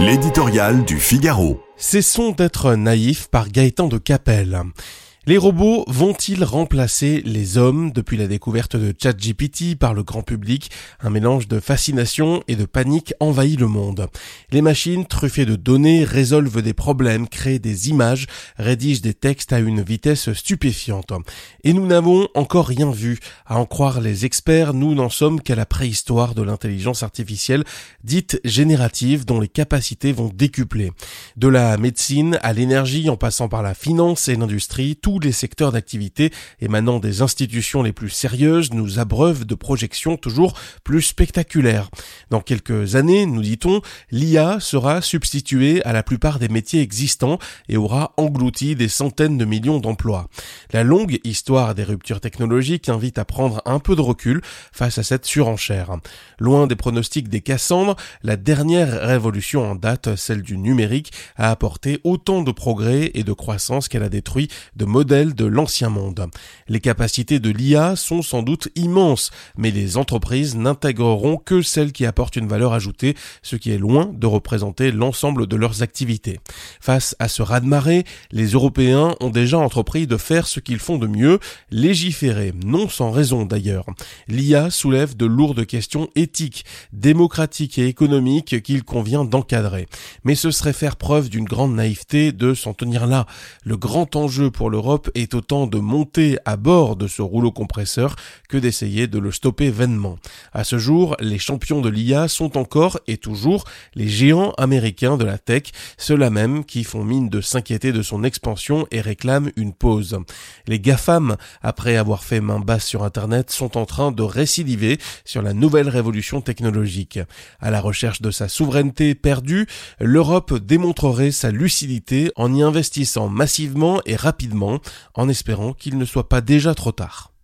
L'éditorial du Figaro. Cessons d'être naïfs par Gaëtan de Capelle. Les robots vont-ils remplacer les hommes depuis la découverte de ChatGPT par le grand public? Un mélange de fascination et de panique envahit le monde. Les machines truffées de données résolvent des problèmes, créent des images, rédigent des textes à une vitesse stupéfiante. Et nous n'avons encore rien vu. À en croire les experts, nous n'en sommes qu'à la préhistoire de l'intelligence artificielle dite générative dont les capacités vont décupler. De la médecine à l'énergie en passant par la finance et l'industrie, tout les secteurs d'activité émanant des institutions les plus sérieuses nous abreuvent de projections toujours plus spectaculaires. Dans quelques années, nous dit-on, l'IA sera substituée à la plupart des métiers existants et aura englouti des centaines de millions d'emplois. La longue histoire des ruptures technologiques invite à prendre un peu de recul face à cette surenchère. Loin des pronostics des Cassandres, la dernière révolution en date, celle du numérique, a apporté autant de progrès et de croissance qu'elle a détruit de modèles de l'ancien monde. Les capacités de l'IA sont sans doute immenses, mais les entreprises n'intégreront que celles qui apportent une valeur ajoutée, ce qui est loin de représenter l'ensemble de leurs activités. Face à ce raz-de-marée, les Européens ont déjà entrepris de faire ce qu'ils font de mieux, légiférer, non sans raison d'ailleurs. L'IA soulève de lourdes questions éthiques, démocratiques et économiques qu'il convient d'encadrer. Mais ce serait faire preuve d'une grande naïveté de s'en tenir là. Le grand enjeu pour l'Europe est autant de monter à bord de ce rouleau compresseur que d'essayer de le stopper vainement. À ce jour, les champions de l'IA sont encore et toujours les géants américains de la tech, ceux-là même qui font mine de s'inquiéter de son expansion et réclament une pause. Les GAFAM, après avoir fait main basse sur Internet, sont en train de récidiver sur la nouvelle révolution technologique. À la recherche de sa souveraineté perdue, l'Europe démontrerait sa lucidité en y investissant massivement et rapidement en espérant qu'il ne soit pas déjà trop tard.